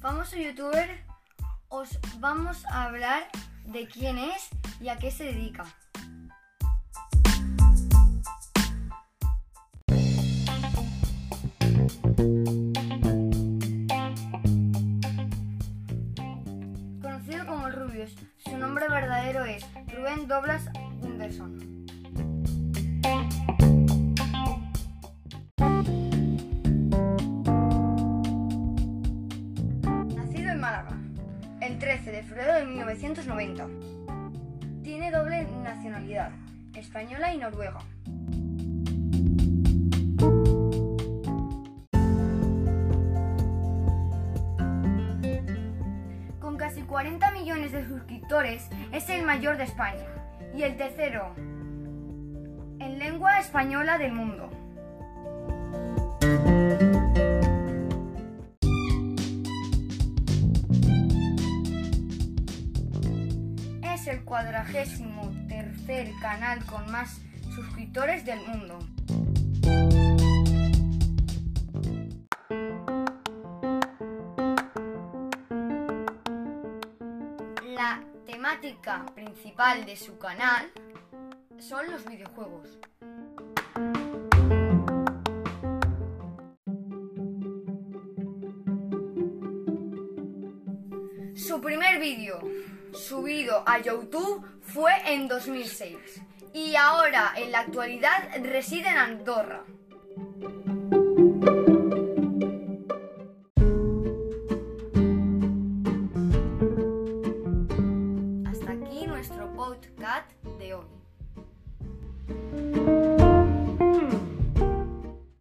famoso youtuber os vamos a hablar de quién es y a qué se dedica. Conocido como el Rubius, su nombre verdadero es Rubén Doblas Gunderson. Málaga, el 13 de febrero de 1990. Tiene doble nacionalidad, española y noruega. Con casi 40 millones de suscriptores, es el mayor de España y el tercero en lengua española del mundo. El cuadragésimo tercer canal con más suscriptores del mundo. La temática principal de su canal son los videojuegos. Su primer vídeo subido a YouTube fue en 2006 y ahora en la actualidad reside en Andorra. Hasta aquí nuestro podcast